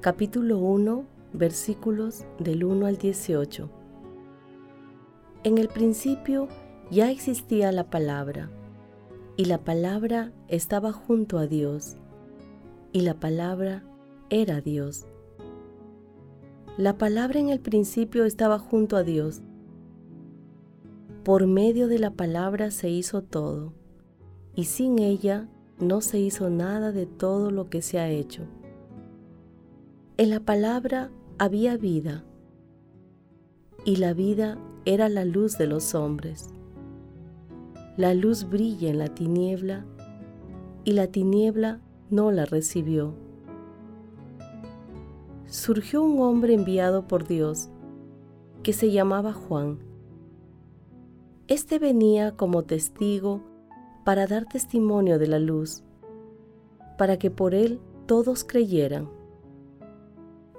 capítulo 1, versículos del 1 al 18. En el principio ya existía la palabra, y la palabra estaba junto a Dios, y la palabra era Dios. La palabra en el principio estaba junto a Dios. Por medio de la palabra se hizo todo, y sin ella no se hizo nada de todo lo que se ha hecho. En la palabra había vida, y la vida era la luz de los hombres. La luz brilla en la tiniebla, y la tiniebla no la recibió. Surgió un hombre enviado por Dios, que se llamaba Juan. Este venía como testigo para dar testimonio de la luz, para que por él todos creyeran.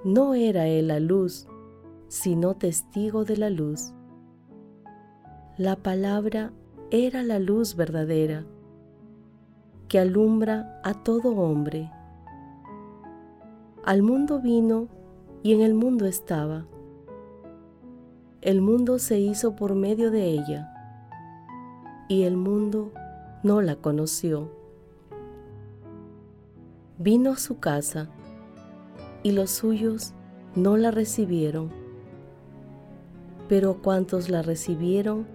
No era él la luz, sino testigo de la luz. La palabra era la luz verdadera, que alumbra a todo hombre. Al mundo vino y en el mundo estaba. El mundo se hizo por medio de ella, y el mundo no la conoció. Vino a su casa y los suyos no la recibieron, pero cuantos la recibieron,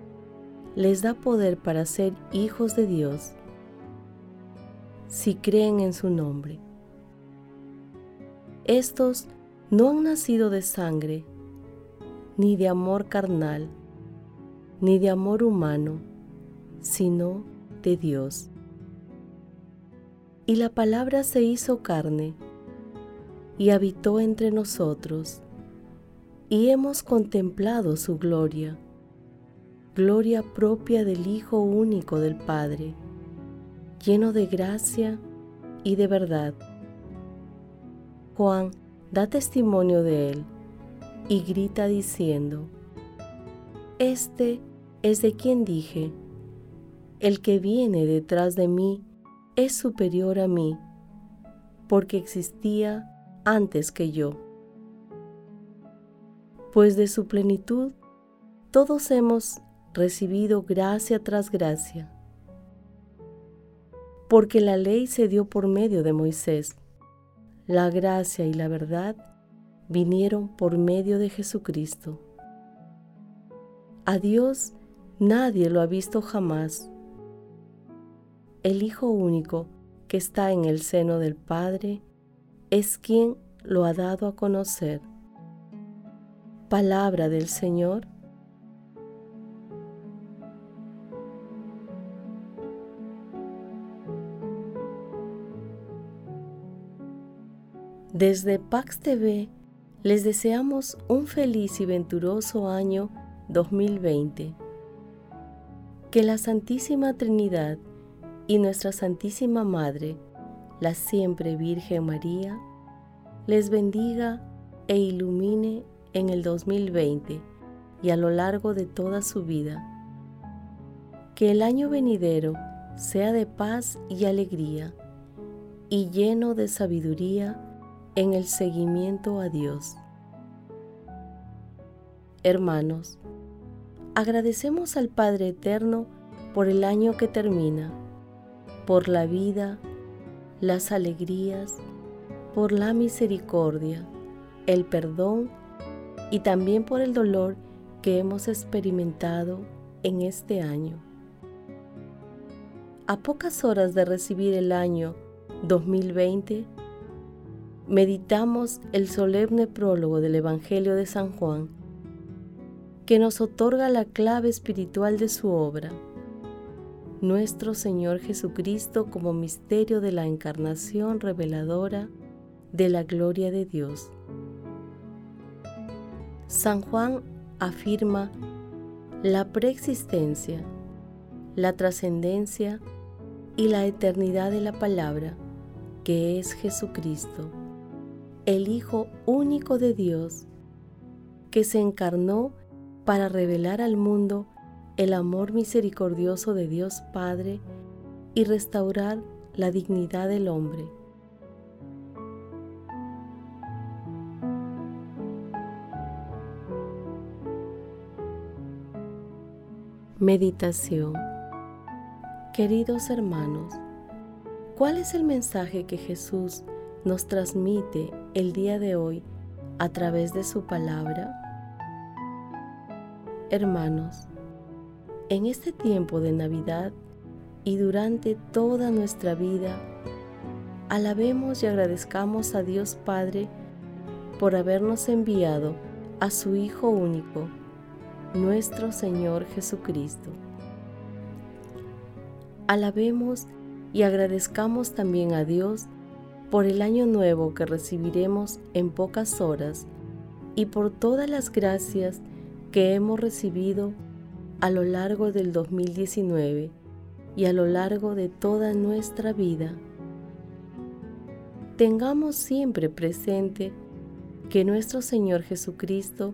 les da poder para ser hijos de Dios, si creen en su nombre. Estos no han nacido de sangre, ni de amor carnal, ni de amor humano, sino de Dios. Y la palabra se hizo carne y habitó entre nosotros, y hemos contemplado su gloria, gloria propia del Hijo único del Padre, lleno de gracia y de verdad. Juan da testimonio de él y grita diciendo, Este es de quien dije, el que viene detrás de mí es superior a mí, porque existía antes que yo. Pues de su plenitud todos hemos recibido gracia tras gracia, porque la ley se dio por medio de Moisés, la gracia y la verdad vinieron por medio de Jesucristo. A Dios nadie lo ha visto jamás el Hijo único que está en el seno del Padre es quien lo ha dado a conocer. Palabra del Señor. Desde Pax TV les deseamos un feliz y venturoso año 2020. Que la Santísima Trinidad y nuestra Santísima Madre, la siempre Virgen María, les bendiga e ilumine en el 2020 y a lo largo de toda su vida. Que el año venidero sea de paz y alegría y lleno de sabiduría en el seguimiento a Dios. Hermanos, agradecemos al Padre Eterno por el año que termina por la vida, las alegrías, por la misericordia, el perdón y también por el dolor que hemos experimentado en este año. A pocas horas de recibir el año 2020, meditamos el solemne prólogo del Evangelio de San Juan, que nos otorga la clave espiritual de su obra, nuestro Señor Jesucristo como misterio de la encarnación reveladora de la gloria de Dios. San Juan afirma la preexistencia, la trascendencia y la eternidad de la palabra, que es Jesucristo, el Hijo único de Dios, que se encarnó para revelar al mundo el amor misericordioso de Dios Padre y restaurar la dignidad del hombre. Meditación Queridos hermanos, ¿cuál es el mensaje que Jesús nos transmite el día de hoy a través de su palabra? Hermanos, en este tiempo de Navidad y durante toda nuestra vida, alabemos y agradezcamos a Dios Padre por habernos enviado a su Hijo único, nuestro Señor Jesucristo. Alabemos y agradezcamos también a Dios por el año nuevo que recibiremos en pocas horas y por todas las gracias que hemos recibido a lo largo del 2019 y a lo largo de toda nuestra vida. Tengamos siempre presente que nuestro Señor Jesucristo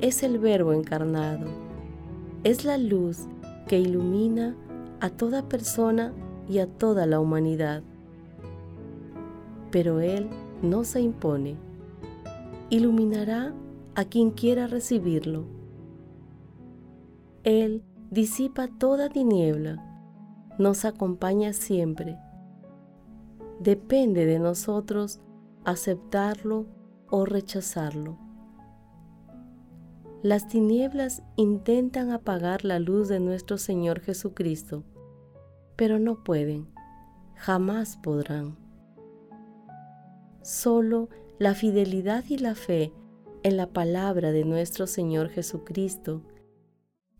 es el Verbo encarnado, es la luz que ilumina a toda persona y a toda la humanidad. Pero Él no se impone. Iluminará a quien quiera recibirlo. Él disipa toda tiniebla, nos acompaña siempre. Depende de nosotros aceptarlo o rechazarlo. Las tinieblas intentan apagar la luz de nuestro Señor Jesucristo, pero no pueden, jamás podrán. Solo la fidelidad y la fe en la palabra de nuestro Señor Jesucristo,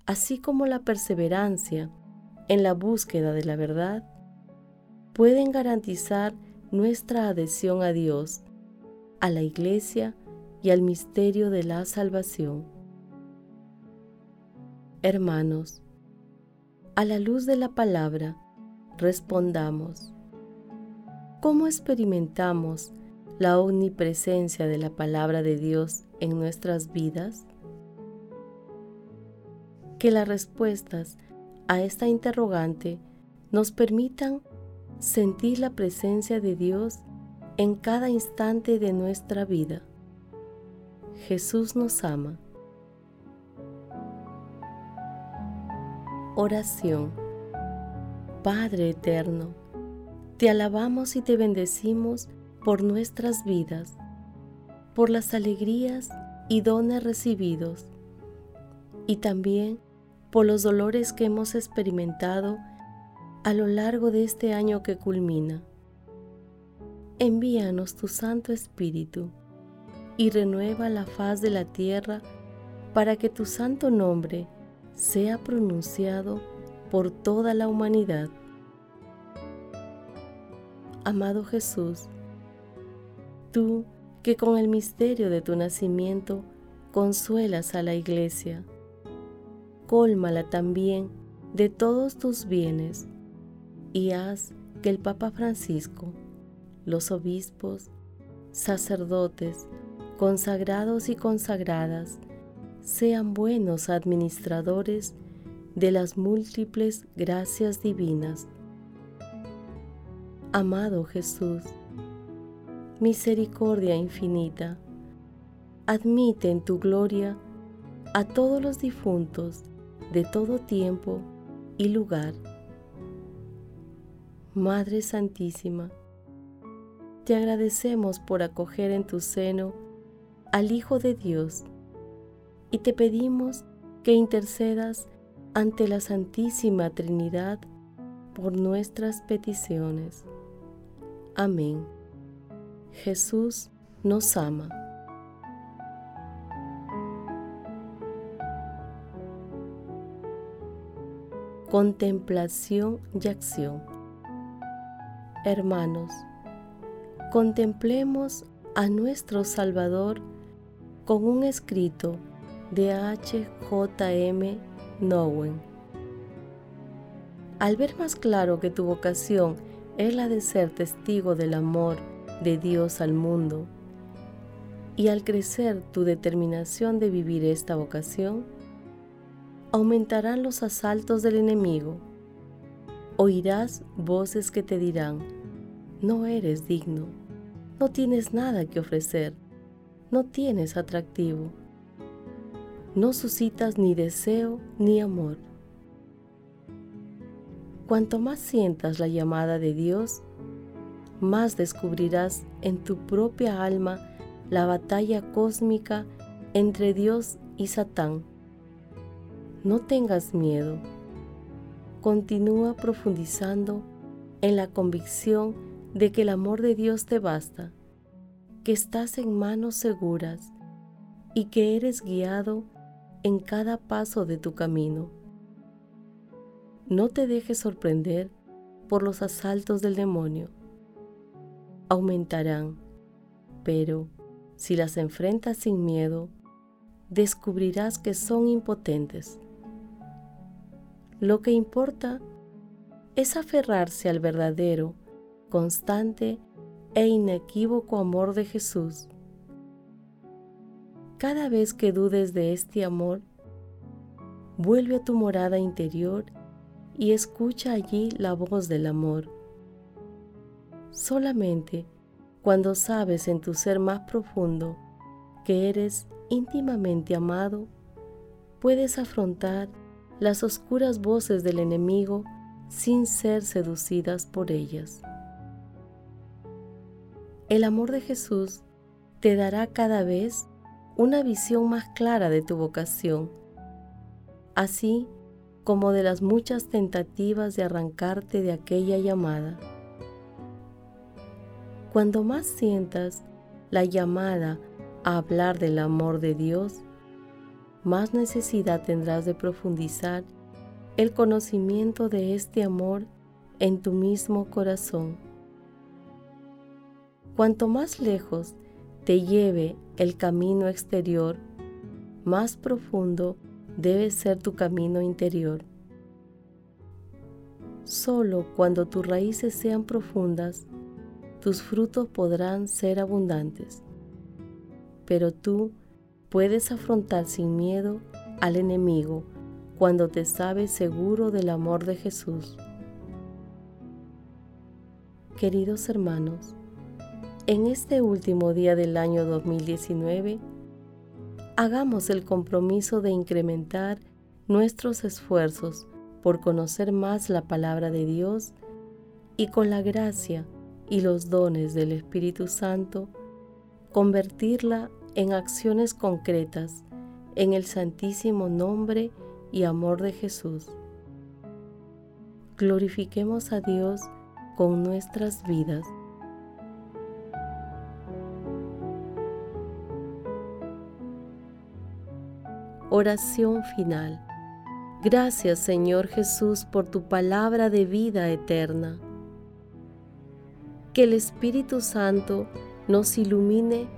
así como la perseverancia en la búsqueda de la verdad, pueden garantizar nuestra adhesión a Dios, a la Iglesia y al misterio de la salvación. Hermanos, a la luz de la palabra, respondamos. ¿Cómo experimentamos la omnipresencia de la palabra de Dios en nuestras vidas? Que las respuestas a esta interrogante nos permitan sentir la presencia de Dios en cada instante de nuestra vida. Jesús nos ama Oración. Padre eterno, te alabamos y te bendecimos por nuestras vidas, por las alegrías y dones recibidos, y también por los dolores que hemos experimentado a lo largo de este año que culmina. Envíanos tu Santo Espíritu y renueva la faz de la tierra para que tu santo nombre sea pronunciado por toda la humanidad. Amado Jesús, tú que con el misterio de tu nacimiento consuelas a la iglesia, cólmala también de todos tus bienes y haz que el Papa Francisco, los obispos, sacerdotes, consagrados y consagradas, sean buenos administradores de las múltiples gracias divinas. Amado Jesús, misericordia infinita, admite en tu gloria a todos los difuntos de todo tiempo y lugar. Madre Santísima, te agradecemos por acoger en tu seno al Hijo de Dios y te pedimos que intercedas ante la Santísima Trinidad por nuestras peticiones. Amén. Jesús nos ama. Contemplación y acción. Hermanos, contemplemos a nuestro Salvador con un escrito de H.J.M. Nowen. Al ver más claro que tu vocación es la de ser testigo del amor de Dios al mundo, y al crecer tu determinación de vivir esta vocación, aumentarán los asaltos del enemigo. Oirás voces que te dirán, no eres digno, no tienes nada que ofrecer, no tienes atractivo no suscitas ni deseo ni amor. Cuanto más sientas la llamada de Dios, más descubrirás en tu propia alma la batalla cósmica entre Dios y Satán. No tengas miedo. Continúa profundizando en la convicción de que el amor de Dios te basta, que estás en manos seguras y que eres guiado en cada paso de tu camino. No te dejes sorprender por los asaltos del demonio. Aumentarán, pero si las enfrentas sin miedo, descubrirás que son impotentes. Lo que importa es aferrarse al verdadero, constante e inequívoco amor de Jesús cada vez que dudes de este amor, vuelve a tu morada interior y escucha allí la voz del amor. Solamente cuando sabes en tu ser más profundo que eres íntimamente amado, puedes afrontar las oscuras voces del enemigo sin ser seducidas por ellas. El amor de Jesús te dará cada vez una visión más clara de tu vocación, así como de las muchas tentativas de arrancarte de aquella llamada. Cuando más sientas la llamada a hablar del amor de Dios, más necesidad tendrás de profundizar el conocimiento de este amor en tu mismo corazón. Cuanto más lejos te lleve el camino exterior, más profundo debe ser tu camino interior. Solo cuando tus raíces sean profundas, tus frutos podrán ser abundantes. Pero tú puedes afrontar sin miedo al enemigo cuando te sabes seguro del amor de Jesús. Queridos hermanos, en este último día del año 2019, hagamos el compromiso de incrementar nuestros esfuerzos por conocer más la palabra de Dios y con la gracia y los dones del Espíritu Santo, convertirla en acciones concretas en el santísimo nombre y amor de Jesús. Glorifiquemos a Dios con nuestras vidas. Oración final. Gracias Señor Jesús por tu palabra de vida eterna. Que el Espíritu Santo nos ilumine